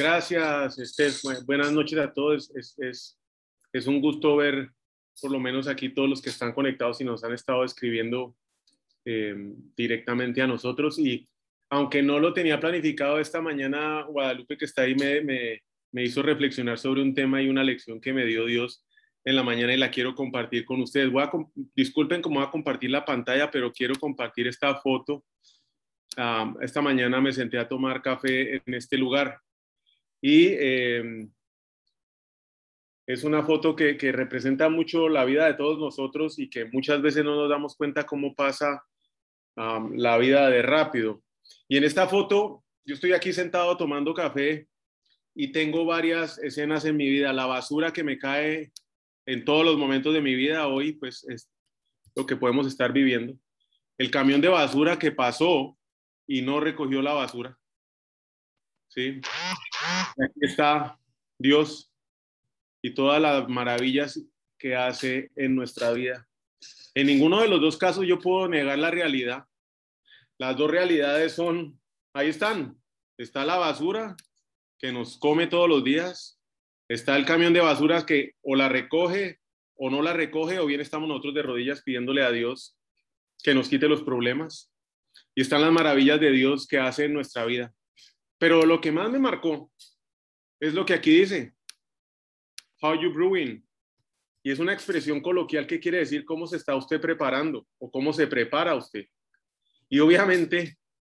Gracias, Esther. Buenas noches a todos. Es, es, es, un gusto ver, por lo menos aquí, todos los que están conectados y nos han estado escribiendo eh, directamente a nosotros. Y aunque no lo tenía planificado esta mañana, Guadalupe, que está ahí, me, me, me hizo reflexionar sobre un tema y una lección que me dio Dios en la mañana y la quiero compartir con ustedes. Voy a, disculpen cómo voy a compartir la pantalla, pero quiero compartir esta foto. Ah, esta mañana me senté a tomar café en este lugar y em, es una foto que, que, representa mucho la vida de todos nosotros y que muchas veces no nos damos cuenta cómo pasa la vida de rápido. Y en esta foto, yo estoy aquí sentado tomando café y tengo varias escenas en mi vida. La basura que me cae en todos los momentos de mi vida hoy, pues es lo que podemos estar viviendo. El camión de basura que pasó y no recogió la basura. ¿Sí? Aquí está Dios y todas las maravillas que hace en nuestra vida. En ninguno de los dos casos yo puedo negar la realidad. Las dos realidades son, ahí están. Está la basura que nos come todos los días. Está el camión de basuras que o la recoge o no la recoge, o bien estamos nosotros de rodillas pidiéndole a Dios que nos quite los problemas. Y están las maravillas de Dios que hace en nuestra vida. Pero lo que más me marcó es lo que aquí dice, how you brewing. Y es una expresión coloquial que quiere decir cómo se está usted preparando o cómo se prepara usted. Y obviamente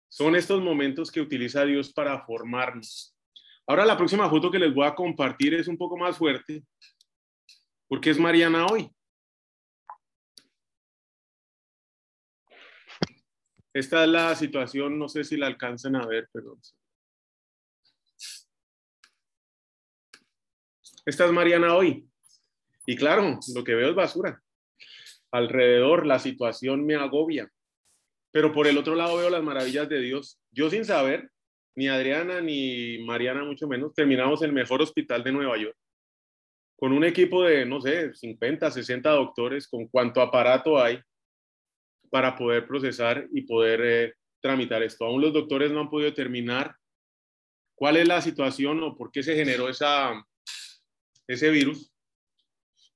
son estos momentos que utiliza Dios para formarnos. Ahora la próxima foto que les voy a compartir es un poco más fuerte, porque es Mariana hoy. Esta es la situación, no sé si la alcanzan a ver, pero Esta es Mariana hoy. Y claro, lo que veo es basura. Alrededor la situación me agobia. Pero por el otro lado veo las maravillas de Dios. Yo sin saber, ni Adriana ni Mariana mucho menos, terminamos el mejor hospital de Nueva York. Con un equipo de, no sé, 50, 60 doctores, con cuánto aparato hay para poder procesar y poder eh, tramitar esto. Aún los doctores no han podido determinar cuál es la situación o por qué se generó esa, ese virus,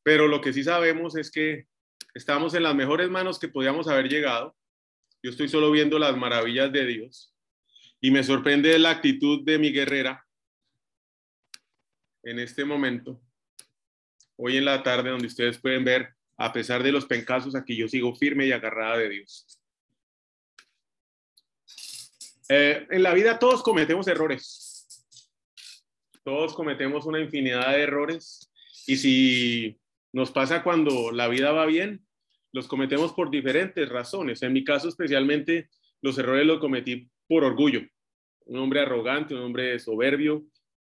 pero lo que sí sabemos es que estamos en las mejores manos que podíamos haber llegado. Yo estoy solo viendo las maravillas de Dios y me sorprende la actitud de mi guerrera en este momento, hoy en la tarde, donde ustedes pueden ver, a pesar de los pencazos, aquí yo sigo firme y agarrada de Dios. Eh, en la vida todos cometemos errores. Todos cometemos una infinidad de errores y si nos pasa cuando la vida va bien, los cometemos por diferentes razones. En mi caso especialmente, los errores los cometí por orgullo. Un hombre arrogante, un hombre soberbio,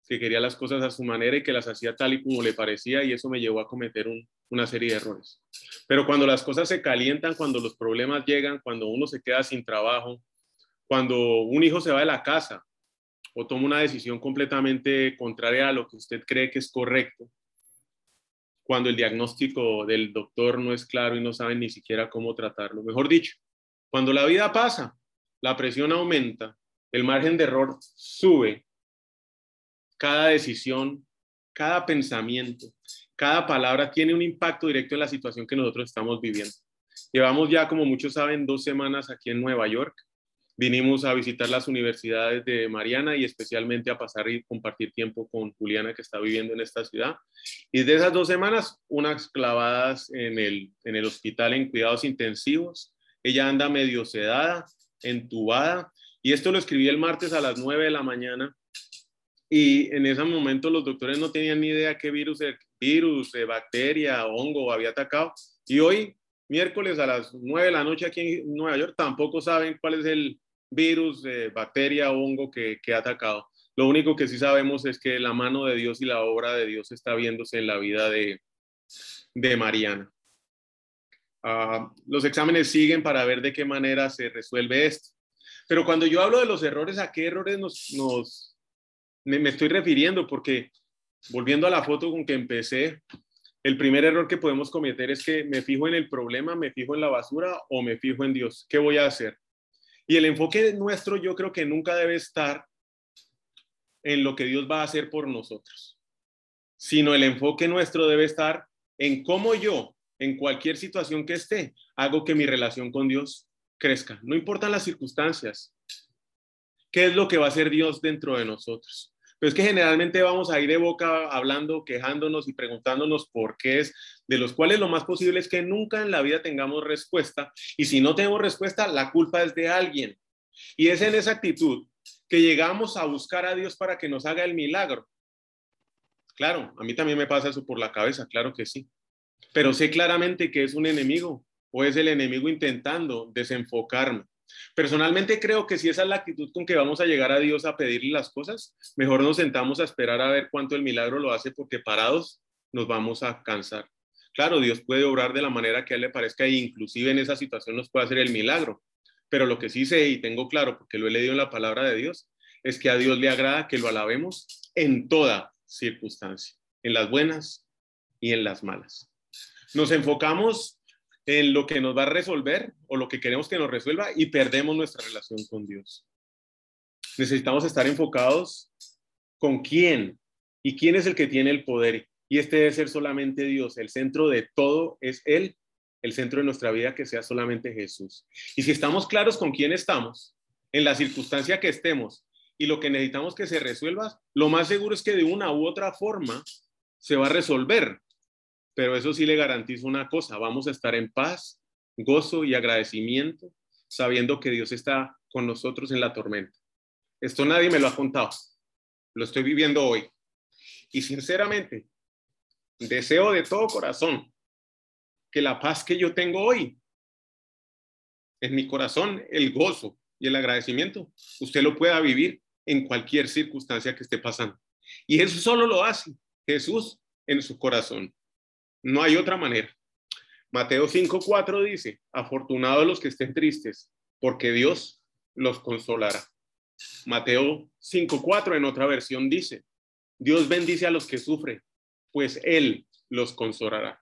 que quería las cosas a su manera y que las hacía tal y como le parecía y eso me llevó a cometer una serie de errores. Pero cuando las cosas se calientan, cuando los problemas llegan, cuando uno se queda sin trabajo, cuando un hijo se va de la casa, o toma una decisión completamente contraria a lo que usted cree que es correcto, cuando el diagnóstico del doctor no es claro y no saben ni siquiera cómo tratarlo. Mejor dicho, cuando la vida pasa, la presión aumenta, el margen de error sube, cada decisión, cada pensamiento, cada palabra tiene un impacto directo en la situación que nosotros estamos viviendo. Llevamos ya, como muchos saben, dos semanas aquí en Nueva York vinimos a visitar las universidades de Mariana y especialmente a pasar y compartir tiempo con Juliana que está viviendo en esta ciudad. Y de esas dos semanas, unas clavadas en el, en el hospital en cuidados intensivos. Ella anda medio sedada, entubada. Y esto lo escribí el martes a las 9 de la mañana. Y en ese momento los doctores no tenían ni idea qué virus, virus, bacteria, hongo había atacado. Y hoy, miércoles a las 9 de la noche aquí en Nueva York, tampoco saben cuál es el, virus, eh, bacteria, hongo que, ha atacado. Lo único que sí sabemos es que la mano de Dios y la obra de Dios está viéndose en la vida de, Mariana. Ah, los exámenes siguen para ver de qué manera se resuelve esto. Pero cuando yo hablo de los errores, ¿a qué errores nos, me, estoy refiriendo? Porque volviendo a la foto con que empecé, el primer error que podemos cometer es que me fijo en el problema, me fijo en la basura o me fijo en Dios. ¿Qué voy a hacer? Y el enfoque nuestro yo creo que nunca debe estar en lo que Dios va a hacer por nosotros, sino el enfoque nuestro debe estar en cómo yo, en cualquier situación que esté, hago que mi relación con Dios crezca. No importan las circunstancias. ¿Qué es lo que va a hacer Dios dentro de nosotros? Pero es que generalmente vamos a ir de boca hablando, quejándonos y preguntándonos por qué es, de los cuales lo más posible es que nunca en la vida tengamos respuesta. Y si no tenemos respuesta, la culpa es de alguien. Y es en esa actitud que llegamos a buscar a Dios para que nos haga el milagro. Claro, a mí también me pasa eso por la cabeza, claro que sí. Pero sé claramente que es un enemigo o es el enemigo intentando desenfocarme. Personalmente creo que si esa es la actitud con que vamos a llegar a Dios a pedirle las cosas, mejor nos sentamos a esperar a ver cuánto el milagro lo hace porque parados nos vamos a cansar. Claro, Dios puede obrar de la manera que a él le parezca e inclusive en esa situación nos puede hacer el milagro. Pero lo que sí sé y tengo claro, porque lo he leído en la palabra de Dios, es que a Dios le agrada que lo alabemos en toda circunstancia, en las buenas y en las malas. Nos enfocamos en lo que nos va a resolver o lo que queremos que nos resuelva y perdemos nuestra relación con Dios. Necesitamos estar enfocados con quién y quién es el que tiene el poder. Y este debe ser solamente Dios. El centro de todo es Él el centro de nuestra vida que sea solamente Jesús. Y si estamos claros con quién estamos, en la circunstancia que estemos y lo que necesitamos que se resuelva, lo más seguro es que de una u otra forma se va a resolver. Pero eso sí le garantizo una cosa, vamos a estar en paz, gozo y agradecimiento, sabiendo que Dios está con nosotros en la tormenta. Esto nadie me lo ha contado, lo estoy viviendo hoy. Y sinceramente, deseo de todo corazón que la paz que yo tengo hoy en mi corazón, el gozo y el agradecimiento, usted lo pueda vivir en cualquier circunstancia que esté pasando. Y eso solo lo hace Jesús en su corazón. No hay otra manera. Mateo 5:4 dice, afortunados los que estén tristes, porque Dios los consolará. Mateo 5:4 en otra versión dice, Dios bendice a los que sufren, pues Él los consolará.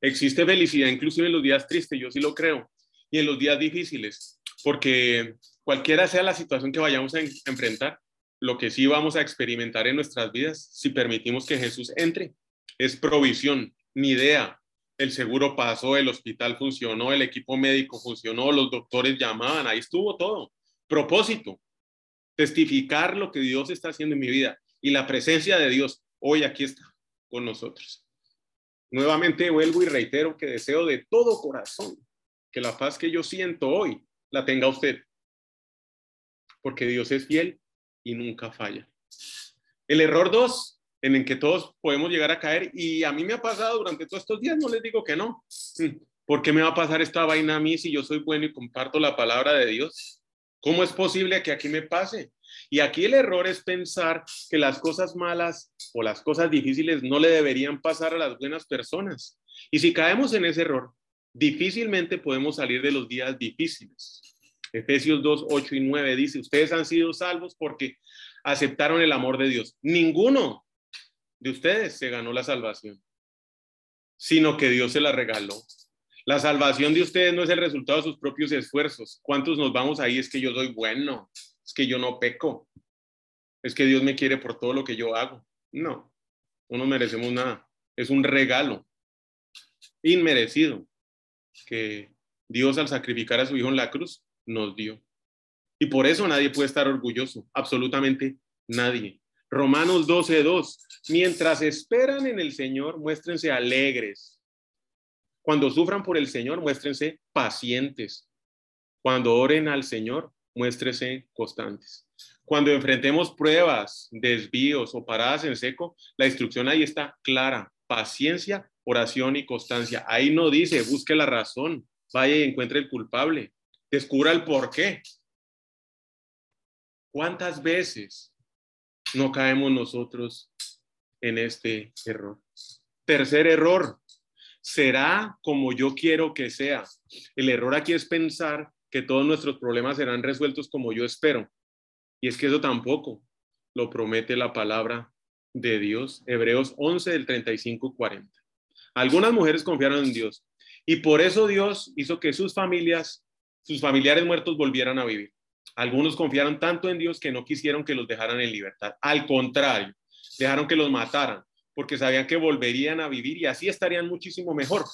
Existe felicidad inclusive en los días tristes, yo sí lo creo, y en los días difíciles, porque cualquiera sea la situación que vayamos a enfrentar, lo que sí vamos a experimentar en nuestras vidas, si permitimos que Jesús entre, es provisión, ni idea. El seguro pasó, el hospital funcionó, el equipo médico funcionó, los doctores llamaban, ahí estuvo todo. Propósito, testificar lo que Dios está haciendo en mi vida y la presencia de Dios hoy aquí está con nosotros. Nuevamente vuelvo y reitero que deseo de todo corazón que la paz que yo siento hoy la tenga usted, porque Dios es fiel y nunca falla. El error dos, en el que todos podemos llegar a caer, y a mí me ha pasado durante todos estos días, no les digo que no. Mm, ¿Por qué me va a pasar esta vaina a mí si yo soy bueno y comparto la palabra de Dios? ¿Cómo es posible que aquí me pase? Y aquí el error es pensar que las cosas malas o las cosas difíciles no le deberían pasar a las buenas personas. Y si caemos en ese error, difícilmente podemos salir de los días difíciles. Efesios 2, 8 y 9 dice, ustedes han sido salvos porque aceptaron el amor de Dios. Ninguno de ustedes se ganó la salvación, sino que Dios se la regaló. La salvación de ustedes no es el resultado de sus propios esfuerzos. ¿Cuántos nos vamos ahí? Es que yo soy bueno es que yo no peco, es que Dios me quiere por todo lo que yo hago. No, no merecemos nada. Es un regalo inmerecido que Dios al sacrificar a su Hijo en la cruz nos dio. Y por eso nadie puede estar orgulloso, absolutamente nadie. Romanos 12:2. Mientras esperan en el Señor, muéstrense alegres. Cuando sufran por el Señor, muéstrense pacientes. Cuando oren al Señor, muéstrese constantes. Cuando enfrentemos pruebas, desvíos o paradas en seco, la instrucción ahí está clara. Paciencia, oración y constancia. Ahí no dice, busque la razón, vaya y encuentre el culpable, descubra el por qué. ¿Cuántas veces no caemos nosotros en este error? Tercer error, será como yo quiero que sea. El error aquí es pensar que todos nuestros problemas serán resueltos como yo espero. Y es que eso tampoco lo promete la palabra de Dios. Hebreos 11 del 35 40. Algunas mujeres confiaron en Dios y por eso Dios hizo que sus familias, sus familiares muertos volvieran a vivir. Algunos confiaron tanto en Dios que no quisieron que los dejaran en libertad. Al contrario, dejaron que los mataran porque sabían que volverían a vivir y así estarían muchísimo mejor.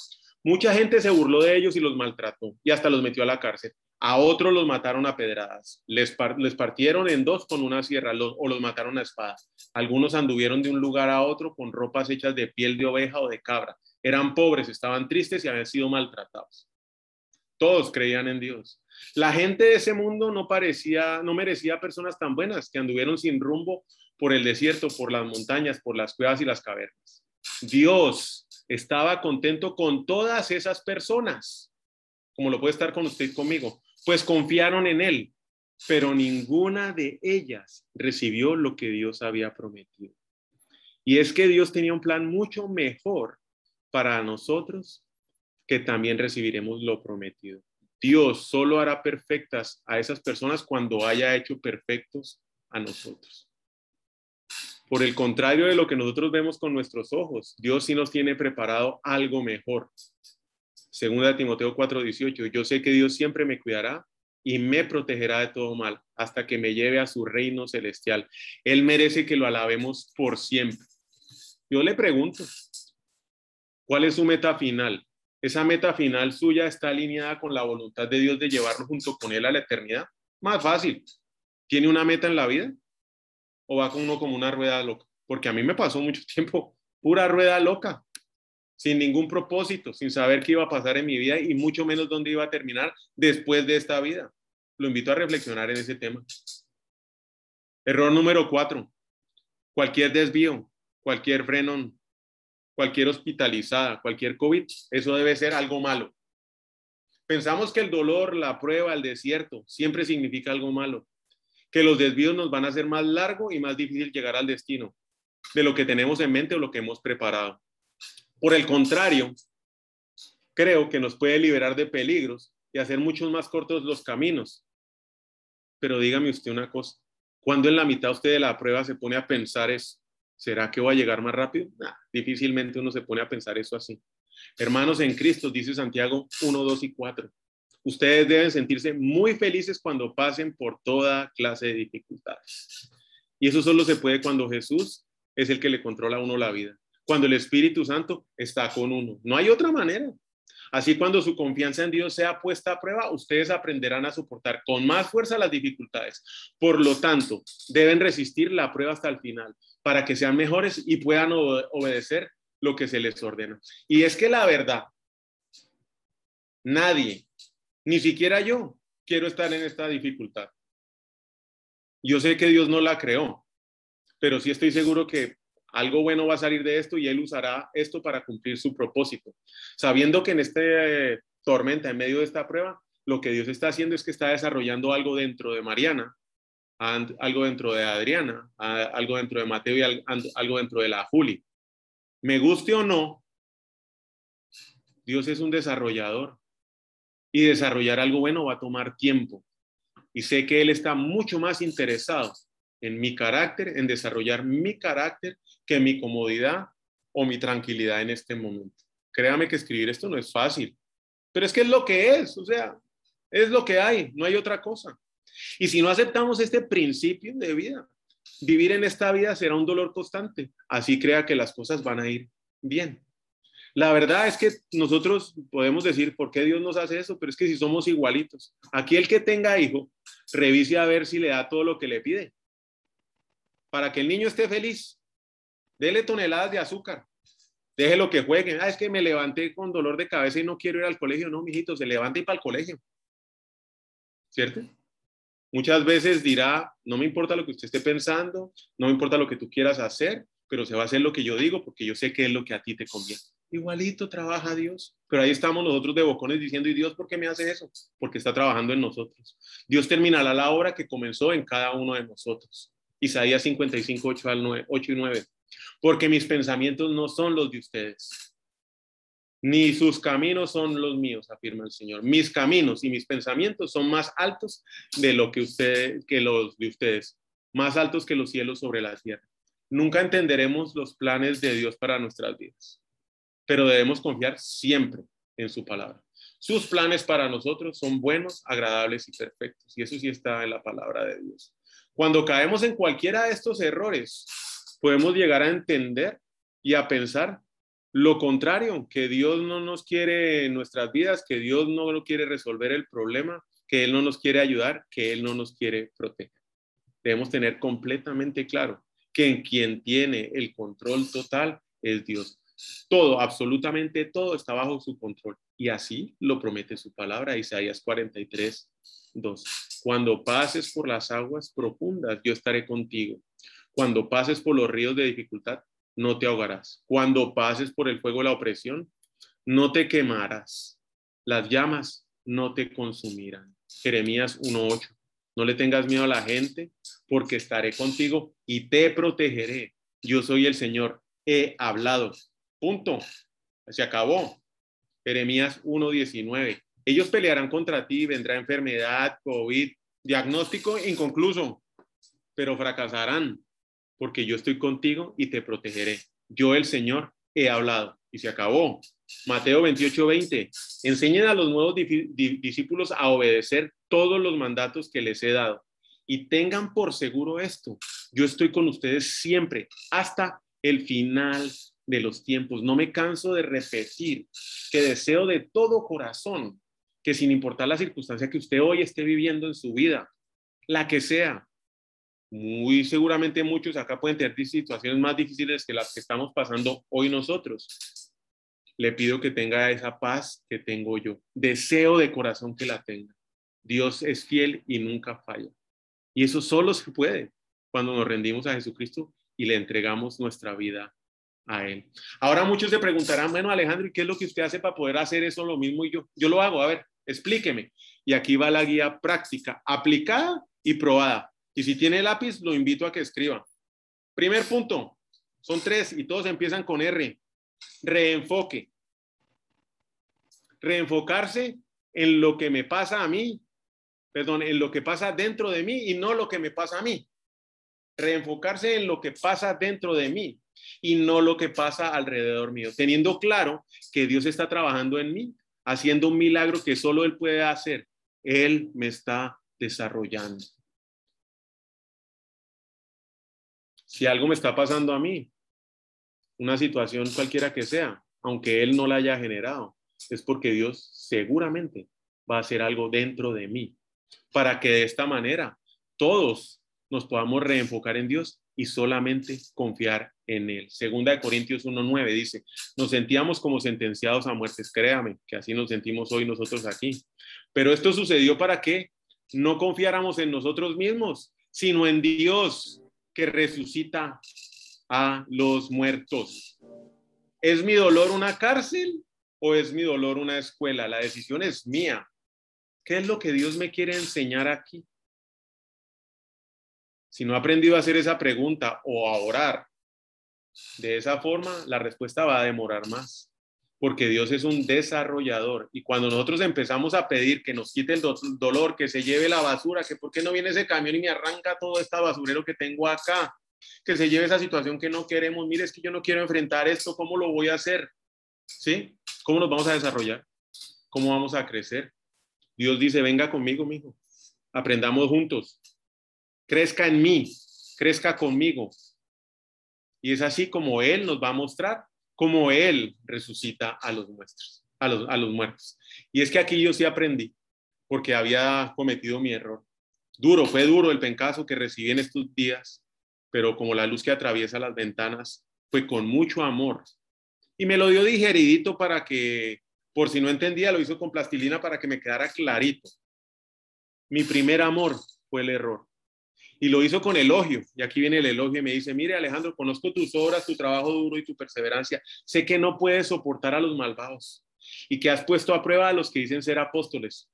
Mucha gente se burló de ellos y los maltrató y hasta los metió a la cárcel. A otros los mataron a pedradas, les, les partieron en dos con una sierra o los mataron a espada. Algunos anduvieron de un lugar a otro con ropas hechas de piel de oveja o de cabra. Eran pobres, estaban tristes y habían sido maltratados. Todos creían en Dios. La gente de ese mundo no parecía, no merecía personas tan buenas que anduvieron sin rumbo por el desierto, por las montañas, por las cuevas y las cavernas. Dios estaba contento con todas esas personas, como lo puede estar con usted conmigo, pues confiaron en Él, pero ninguna de ellas recibió lo que Dios había prometido. Y es que Dios tenía un plan mucho mejor para nosotros que también recibiremos lo prometido. Dios solo hará perfectas a esas personas cuando haya hecho perfectos a nosotros. Por el contrario de lo que nosotros vemos con nuestros ojos, Dios sí nos tiene preparado algo mejor. Segunda Timoteo 4:18, yo sé que Dios siempre me cuidará y me protegerá de todo mal hasta que me lleve a su reino celestial. Él merece que lo alabemos por siempre. Yo le pregunto, ¿cuál es su meta final? ¿Esa meta final suya está alineada con la voluntad de Dios de llevarlo junto con Él a la eternidad? Más fácil. ¿Tiene una meta en la vida? ¿O va con uno como una rueda loca? Porque a mí me pasó mucho tiempo pura rueda loca sin ningún propósito, sin saber qué iba a pasar en mi vida y mucho menos dónde iba a terminar después de esta vida. Lo invito a reflexionar en ese tema. Error número cuatro. Cualquier desvío, cualquier freno, cualquier hospitalizada, cualquier COVID, eso debe ser algo malo. Pensamos que el dolor, la prueba, el desierto, siempre significa algo malo. Que los desvíos nos van a hacer más largo y más difícil llegar al destino de lo que tenemos en mente o lo que hemos preparado. Por el contrario, creo que nos puede liberar de peligros y hacer muchos más cortos los caminos. Pero dígame usted una cosa, cuando en la mitad usted de la prueba se pone a pensar eso, ¿será que voy a llegar más rápido? difícilmente uno se pone a pensar eso así. Hermanos en Cristo, dice Santiago 1, 2 y 4. Ustedes deben sentirse muy felices cuando pasen por toda clase de dificultades. Y eso solo se puede cuando Jesús es el que le controla a uno la vida cuando el Espíritu Santo está con uno. No hay otra manera. Así cuando su confianza en Dios sea puesta a prueba, ustedes aprenderán a soportar con más fuerza las dificultades. Por lo tanto, deben resistir la prueba hasta el final para que sean mejores y puedan obedecer lo que se les ordena. Y es que la verdad, nadie, ni siquiera yo, quiero estar en esta dificultad. Yo sé que Dios no la creó, pero sí estoy seguro que algo bueno va a salir de esto y él usará esto para cumplir su propósito. Sabiendo que en este tormenta, en medio de esta prueba, lo que Dios está haciendo es que está desarrollando algo dentro de Mariana, algo dentro de Adriana, algo dentro de Mateo y algo dentro de la Juli. Me guste o no, Dios es un desarrollador y desarrollar algo bueno va a tomar tiempo. Y sé que Él está mucho más interesado en mi carácter, en desarrollar mi carácter, que mi comodidad o mi tranquilidad en este momento. Créame que escribir esto no es fácil, pero es que es lo que es, o sea, es lo que hay, no hay otra cosa. Y si no aceptamos este principio de vida, vivir en esta vida será un dolor constante, así crea que las cosas van a ir bien. La verdad es que nosotros podemos decir, ¿por qué Dios nos hace eso? Pero es que si somos igualitos, aquí el que tenga hijo, revise a ver si le da todo lo que le pide para que el niño esté feliz. Dele toneladas de azúcar. Déjelo que juegue. Ah, es que me levanté con dolor de cabeza y no quiero ir al colegio. No, mijito, se levanta y para el colegio. ¿Cierto? Muchas veces dirá, no me importa lo que usted esté pensando, no me importa lo que tú quieras hacer, pero se va a hacer lo que yo digo porque yo sé que es lo que a ti te conviene. igualito trabaja Dios. Pero ahí estamos nosotros de bocones diciendo, ¿y Dios por qué me hace eso? Porque está trabajando en nosotros. Dios terminará la obra que comenzó en cada uno de nosotros. Isaías 55, 8, al 9, 8 y 9. Porque mis pensamientos no son los de ustedes, ni sus caminos son los míos, afirma el Señor. Mis caminos y mis pensamientos son más altos de lo que ustedes, que los de ustedes, más altos que los cielos sobre la tierra. Nunca entenderemos los planes de Dios para nuestras vidas pero debemos confiar siempre en su palabra. Sus planes para nosotros son buenos, agradables y perfectos. Y eso sí está en la palabra de Dios. Cuando caemos en cualquiera de estos errores, podemos llegar a entender y a pensar lo contrario, que Dios no nos quiere en nuestras vidas, que Dios no quiere resolver el problema, que Él no nos quiere ayudar, que Él no nos quiere proteger. Debemos tener completamente claro que en quien tiene el control total es Dios. Todo, absolutamente todo está bajo su control. Y así lo promete su palabra, Isaías 43, 2. Cuando pases por las aguas profundas, yo estaré contigo. Cuando pases por los ríos de dificultad, no te ahogarás. Cuando pases por el fuego de la opresión, no te quemarás. Las llamas no te consumirán. Jeremías 1.8. No le tengas miedo a la gente, porque estaré contigo y te protegeré. Yo soy el Señor. He hablado Punto. Se acabó. Jeremías 1.19. Ellos pelearán contra ti, vendrá enfermedad, COVID, diagnóstico inconcluso, pero fracasarán porque yo estoy contigo y te protegeré. Yo, el Señor, he hablado y se acabó. Mateo 28.20. Enseñen a los nuevos discípulos a obedecer todos los mandatos que les he dado y tengan por seguro esto. Yo estoy con ustedes siempre hasta el final de los tiempos. No me canso de repetir que deseo de todo corazón que sin importar la circunstancia que usted hoy esté viviendo en su vida, la que sea, muy seguramente muchos acá pueden tener situaciones más difíciles que las que estamos pasando hoy nosotros. Le pido que tenga esa paz que tengo yo. Deseo de corazón que la tenga. Dios es fiel y nunca falla. Y eso solo se puede cuando nos rendimos a Jesucristo y le entregamos nuestra vida a él. Ahora muchos se preguntarán, bueno, Alejandro, ¿y qué es lo que usted hace para poder hacer eso lo mismo y yo? Yo lo hago, a ver, explíqueme. Y aquí va la guía práctica, aplicada y probada. Y si tiene lápiz, lo invito a que escriba. Primer punto, son tres y todos empiezan con R. Reenfoque. Reenfocarse en lo que me pasa a mí, perdón, en lo que pasa dentro de mí y no lo que me pasa a mí. Reenfocarse en lo que pasa dentro de mí y no lo que pasa alrededor mío, teniendo claro que Dios está trabajando en mí, haciendo un milagro que solo Él puede hacer. Él me está desarrollando. Si algo me está pasando a mí, una situación cualquiera que sea, aunque Él no la haya generado, es porque Dios seguramente va a hacer algo dentro de mí, para que de esta manera todos nos podamos reenfocar en Dios y solamente confiar en Él. Segunda de Corintios 1.9 dice, nos sentíamos como sentenciados a muertes, créame, que así nos sentimos hoy nosotros aquí. Pero esto sucedió para que no confiáramos en nosotros mismos, sino en Dios que resucita a los muertos. ¿Es mi dolor una cárcel o es mi dolor una escuela? La decisión es mía. ¿Qué es lo que Dios me quiere enseñar aquí? Si no ha aprendido a hacer esa pregunta o a orar de esa forma, la respuesta va a demorar más, porque Dios es un desarrollador. Y cuando nosotros empezamos a pedir que nos quite el dolor, que se lleve la basura, que por qué no viene ese camión y me arranca todo este basurero que tengo acá, que se lleve esa situación que no queremos, mire, es que yo no quiero enfrentar esto, ¿cómo lo voy a hacer? ¿Sí? ¿Cómo nos vamos a desarrollar? ¿Cómo vamos a crecer? Dios dice, venga conmigo, mijo. Aprendamos juntos crezca en mí, crezca conmigo. Y es así como Él nos va a mostrar cómo Él resucita a los, muertos, a los, a los muertos. Y es que aquí yo sí aprendí, porque había cometido mi error. Duro, fue duro el pencazo que recibí en estos días, pero como la luz que atraviesa las ventanas, fue con mucho amor. Y me lo dio digeridito para que, por si no entendía, lo hizo con plastilina para que me quedara clarito. Mi primer amor fue el error. Y lo hizo con elogio. Y aquí viene el elogio y me dice, mire Alejandro, conozco tus obras, tu trabajo duro y tu perseverancia. Sé que no puedes soportar a los malvados y que has puesto a prueba a los que dicen ser apóstoles,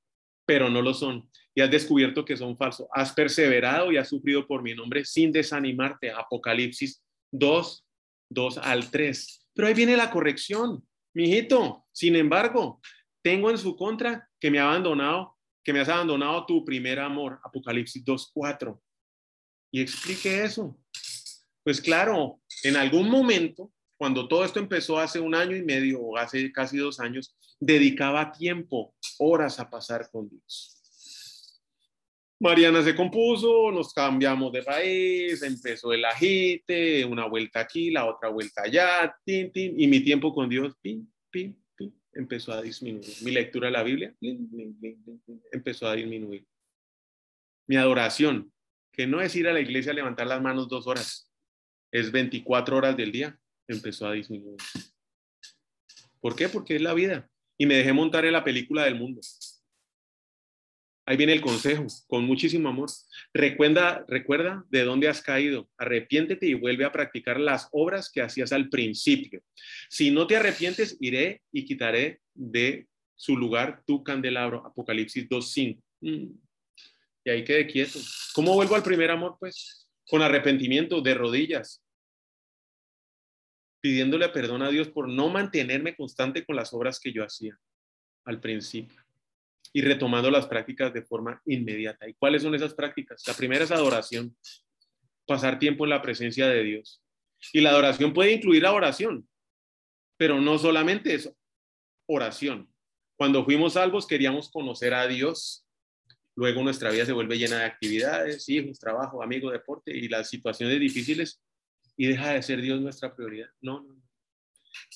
pero no lo son. Y has descubierto que son falsos. Has perseverado y has sufrido por mi nombre sin desanimarte. Apocalipsis 2, 2 al 3. Pero ahí viene la corrección. Mijito, sin embargo, tengo en su contra que me ha abandonado, que me has abandonado tu primer amor. Apocalipsis 2, 4 y explique eso. Pues claro, en algún momento, cuando todo esto empezó hace un año y medio o hace casi dos años, dedicaba tiempo, horas a pasar con Dios. Mariana se compuso, nos cambiamos de país, empezó el agite, una vuelta aquí, la otra vuelta allá, tin, tin, y mi tiempo con Dios, pin, pin, pin, empezó a disminuir. Mi lectura de la Biblia empezó a disminuir. Mi adoración, que no es ir a la iglesia a levantar las manos dos horas, es 24 horas del día, empezó a disminuir. ¿Por qué? Porque es la vida. Y me dejé montar en la película del mundo. Ahí viene el consejo, con muchísimo amor. Recuerda, recuerda de dónde has caído. Arrepiéntete y vuelve a practicar las obras que hacías al principio. Si no te arrepientes, iré y quitaré de su lugar tu candelabro. Apocalipsis 2.5 y ahí quedé quieto. ¿Cómo vuelvo al primer amor? Pues con arrepentimiento, de rodillas, pidiéndole perdón a Dios por no mantenerme constante con las obras que yo hacía al principio y retomando las prácticas de forma inmediata. ¿Y cuáles son esas prácticas? La primera es adoración, pasar tiempo en la presencia de Dios. Y la adoración puede incluir la oración, pero no solamente eso, oración. Cuando fuimos salvos queríamos conocer a Dios Luego nuestra vida se vuelve llena de actividades, hijos, trabajo, amigos, deporte y las situaciones difíciles y deja de ser Dios nuestra prioridad. No, no, no.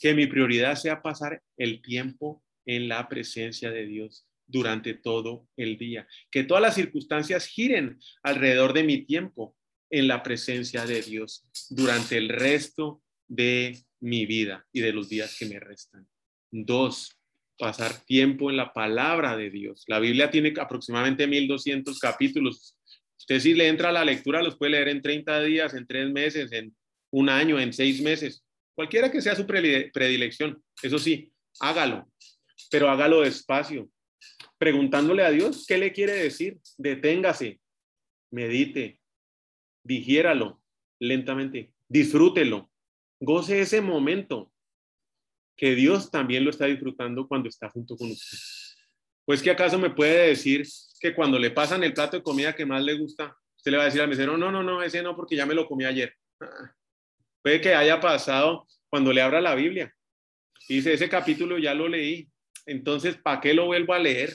Que mi prioridad sea pasar el tiempo en la presencia de Dios durante todo el día. Que todas las circunstancias giren alrededor de mi tiempo en la presencia de Dios durante el resto de mi vida y de los días que me restan. Dos, pasar tiempo en la palabra de Dios. La Biblia tiene aproximadamente 1200 capítulos. Usted si le entra a la lectura, los puede leer en 30 días, en 3 meses, en un año, en 6 meses, cualquiera que sea su predilección. Eso sí, hágalo, pero hágalo despacio, preguntándole a Dios qué le quiere decir. Deténgase, medite, digiéralo lentamente, disfrútelo, goce ese momento que Dios también lo está disfrutando cuando está junto con usted. Pues que acaso me puede decir que cuando le pasan el plato de comida que más le gusta, usted le va a decir al mesero, no, no, no, ese no, porque ya me lo comí ayer. Ah, puede que haya pasado cuando le abra la Biblia. Dice, ese capítulo ya lo leí, entonces, ¿para qué lo vuelvo a leer?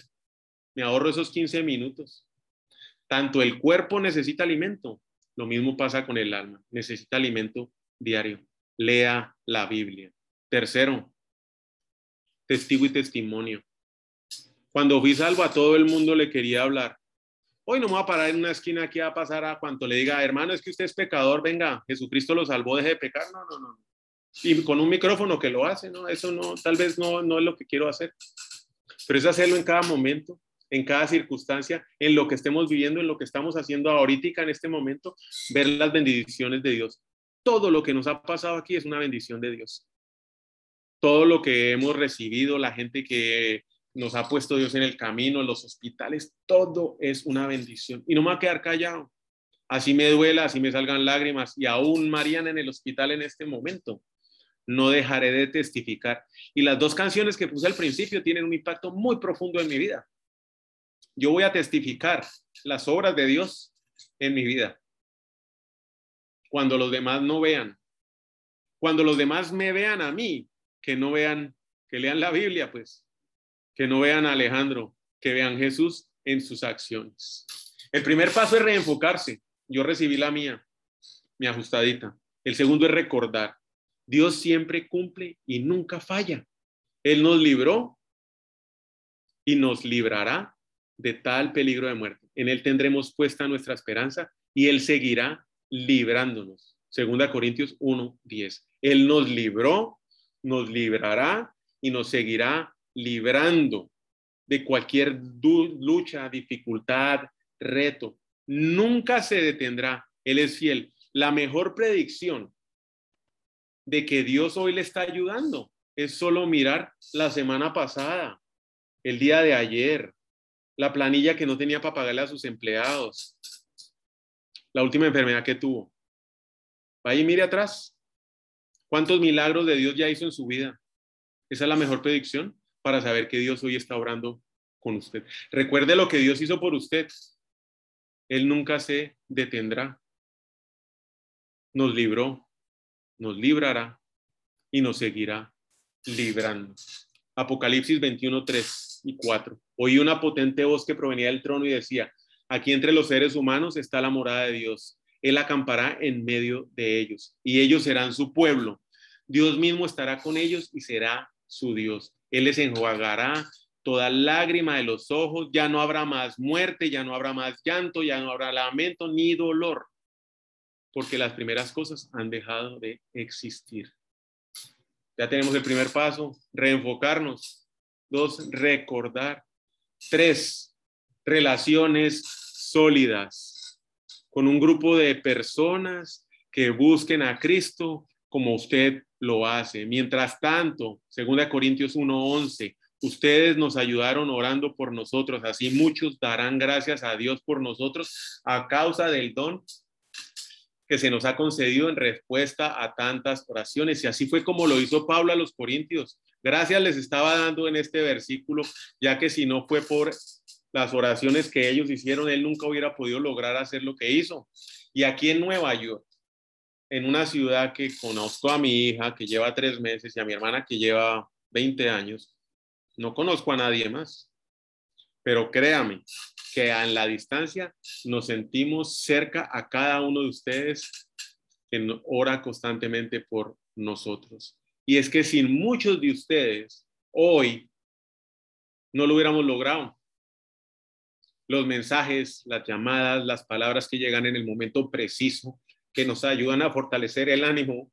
Me ahorro esos 15 minutos. Tanto el cuerpo necesita alimento, lo mismo pasa con el alma, necesita alimento diario. Lea la Biblia. Tercero, testigo y testimonio. Cuando fui salvo a todo el mundo le quería hablar. Hoy no me voy a parar en una esquina aquí a pasar a cuanto le diga, hermano, es que usted es pecador, venga, Jesucristo lo salvó, deje de pecar. No, no, no. Y con un micrófono que lo hace, ¿no? Eso no, tal vez no, no es lo que quiero hacer. Pero es hacerlo en cada momento, en cada circunstancia, en lo que estemos viviendo, en lo que estamos haciendo ahorita en este momento, ver las bendiciones de Dios. Todo lo que nos ha pasado aquí es una bendición de Dios todo lo que hemos recibido, la gente que nos ha puesto Dios en el camino, los hospitales, todo es una bendición. Y no me va a quedar callado. Así me duela, así me salgan lágrimas y aún Mariana en el hospital en este momento. No dejaré de testificar. Y las dos canciones que puse al principio tienen un impacto muy profundo en mi vida. Yo voy a testificar las obras de Dios en mi vida. Cuando los demás no vean. Cuando los demás me vean a mí, que no vean, que lean la Biblia, pues, que no vean a Alejandro, que vean Jesús en sus acciones. El primer paso es reenfocarse. Yo recibí la mía, mi ajustadita. El segundo es recordar. Dios siempre cumple y nunca falla. Él nos libró y nos librará de tal peligro de muerte. En Él tendremos puesta nuestra esperanza y Él seguirá librándonos. Segunda Corintios 1, 10. Él nos libró nos librará y nos seguirá librando de cualquier lucha, dificultad, reto. nunca se detendrá. Él es fiel. La mejor predicción de que Dios hoy le está ayudando es solo mirar la semana pasada, el día de ayer, la planilla que no tenía para pagarle a sus empleados, la última enfermedad que tuvo. Vaya y mire atrás. ¿Cuántos milagros de Dios ya hizo en su vida? Esa es la mejor predicción para saber que Dios hoy está obrando con usted. Recuerde lo que Dios hizo por usted. Él nunca se detendrá. Nos libró, nos librará y nos seguirá librando. Apocalipsis 21, 3 y 4. Oí una potente voz que provenía del trono y decía, aquí entre los seres humanos está la morada de Dios. Él acampará en medio de ellos y ellos serán su pueblo. Dios mismo estará con ellos y será su Dios. Él les enjuagará toda lágrima de los ojos, ya no habrá más muerte, ya no habrá más llanto, ya no habrá lamento ni dolor, porque las primeras cosas han dejado de existir. Ya tenemos el primer paso, reenfocarnos. Dos, recordar. Tres, relaciones sólidas con un grupo de personas que busquen a Cristo como usted lo hace. Mientras tanto, 2 Corintios 1:11, ustedes nos ayudaron orando por nosotros, así muchos darán gracias a Dios por nosotros a causa del don que se nos ha concedido en respuesta a tantas oraciones. Y así fue como lo hizo Pablo a los Corintios. Gracias les estaba dando en este versículo, ya que si no fue por las oraciones que ellos hicieron, él nunca hubiera podido lograr hacer lo que hizo. Y aquí en Nueva York, en una ciudad que conozco a mi hija, que lleva tres meses, y a mi hermana, que lleva 20 años, no conozco a nadie más. Pero créame, que en la distancia nos sentimos cerca a cada uno de ustedes que ora constantemente por nosotros. Y es que sin muchos de ustedes, hoy no lo hubiéramos logrado. Los mensajes, las llamadas, las palabras que llegan en el momento preciso, que nos ayudan a fortalecer el ánimo,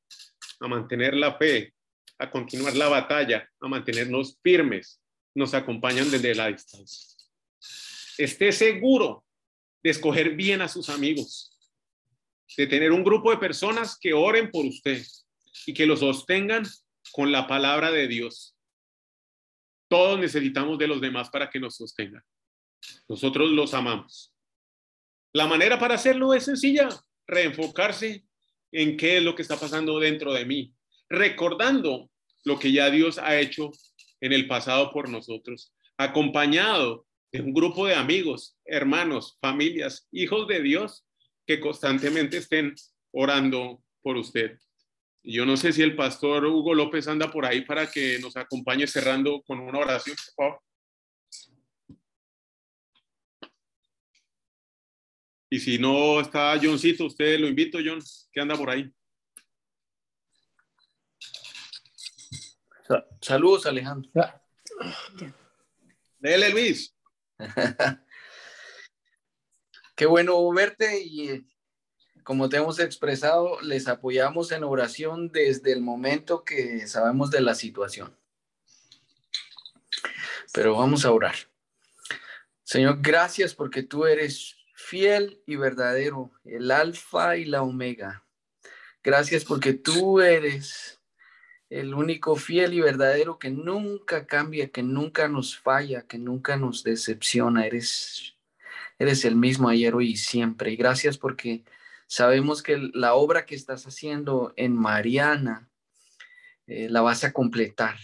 a mantener la fe, a continuar la batalla, a mantenernos firmes, nos acompañan desde la distancia esté seguro de escoger bien a sus amigos, de tener un grupo de personas que oren por usted y que lo sostengan con la palabra de Dios. Todos necesitamos de los demás para que nos sostengan. Nosotros los amamos. La manera para hacerlo es sencilla, reenfocarse en qué es lo que está pasando dentro de mí, recordando lo que ya Dios ha hecho en el pasado por nosotros, acompañado de un grupo de amigos, hermanos, familias, hijos de Dios que constantemente estén orando por usted. Yo no sé si el pastor Hugo López anda por ahí para que nos acompañe cerrando con una oración. Y si no está Johncito, usted lo invito, John, que anda por ahí. Saludos, Alejandro. Dele, Luis. Qué bueno verte y como te hemos expresado, les apoyamos en oración desde el momento que sabemos de la situación. Pero vamos a orar. Señor, gracias porque tú eres fiel y verdadero, el alfa y la omega. Gracias porque tú eres el único fiel y verdadero que nunca cambia, que nunca nos falla, que nunca nos decepciona. Eres, eres el mismo ayer, hoy y siempre. Y gracias porque sabemos que la obra que estás haciendo en Mariana eh, la vas a completar.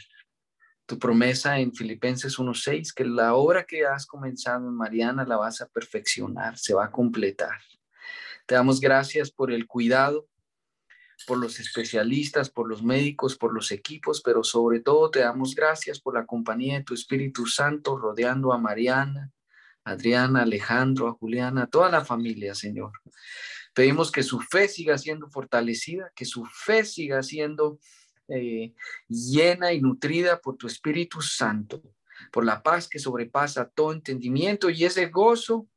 Tu promesa en Filipenses 1.6, que la obra que has comenzado en Mariana la vas a perfeccionar, se va a completar. Te damos gracias por el cuidado por los especialistas, por los médicos, por los equipos, pero sobre todo te damos gracias por la compañía de tu Espíritu Santo rodeando a Mariana, Adriana, Alejandro, a Juliana, a toda la familia, Señor. Pedimos que su fe siga siendo fortalecida, que su fe siga siendo eh, llena y nutrida por tu Espíritu Santo, por la paz que sobrepasa todo entendimiento y ese gozo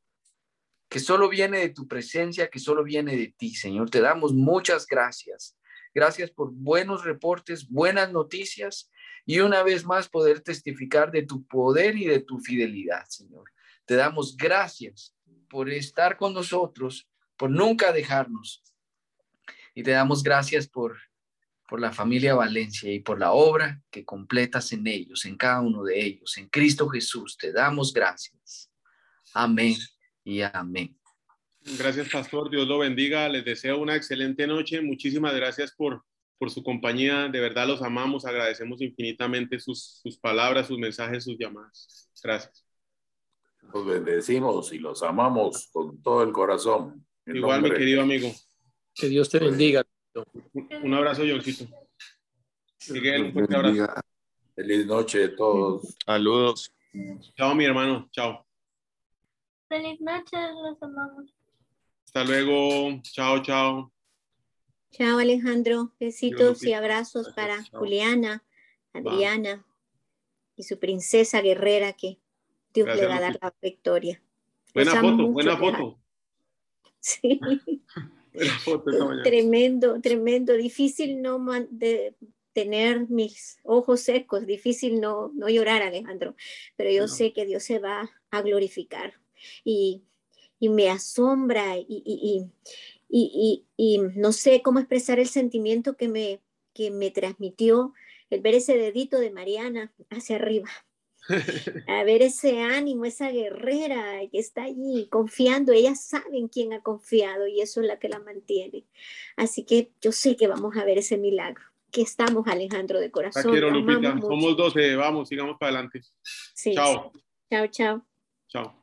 que solo viene de tu presencia, que solo viene de ti, Señor. Te damos muchas gracias. Gracias por buenos reportes, buenas noticias y una vez más poder testificar de tu poder y de tu fidelidad, Señor. Te damos gracias por estar con nosotros, por nunca dejarnos. Y te damos gracias por, por la familia Valencia y por la obra que completas en ellos, en cada uno de ellos. En Cristo Jesús te damos gracias. Amén y amén. Gracias, pastor. Dios lo bendiga. Les deseo una excelente noche. Muchísimas gracias por, por su compañía. De verdad los amamos. Agradecemos infinitamente sus, sus palabras, sus mensajes, sus llamadas. Gracias. Los bendecimos y los amamos con todo el corazón. Igual, mi querido amigo. Que Dios te bendiga. Un abrazo, Johncito. Miguel, un abrazo. Feliz noche a todos. Saludos. Chao, mi hermano. Chao. Feliz noche, los amamos. Hasta luego. Chao, chao. Chao, Alejandro. Besitos y abrazos para Juliana, Adriana y su princesa guerrera que Dios le va a dar la victoria. Buena foto, buena foto. Sí. foto Tremendo, tremendo. Difícil no de tener mis ojos secos, difícil no, no llorar, Alejandro, pero yo sé que Dios se va a glorificar. Y y me asombra y, y, no sé cómo expresar el sentimiento que me, que me transmitió el ver ese dedito de Mariana hacia arriba. A ver ese ánimo, esa guerrera que está allí confiando, ella sabe en quién ha confiado y eso es la que la mantiene. Así que yo sé que vamos a ver ese milagro. Que estamos, Alejandro, de corazón. Quiero, Lupita. Somos 12, vamos, sigamos para adelante. Sí. Chao. Chao, chao. Chao.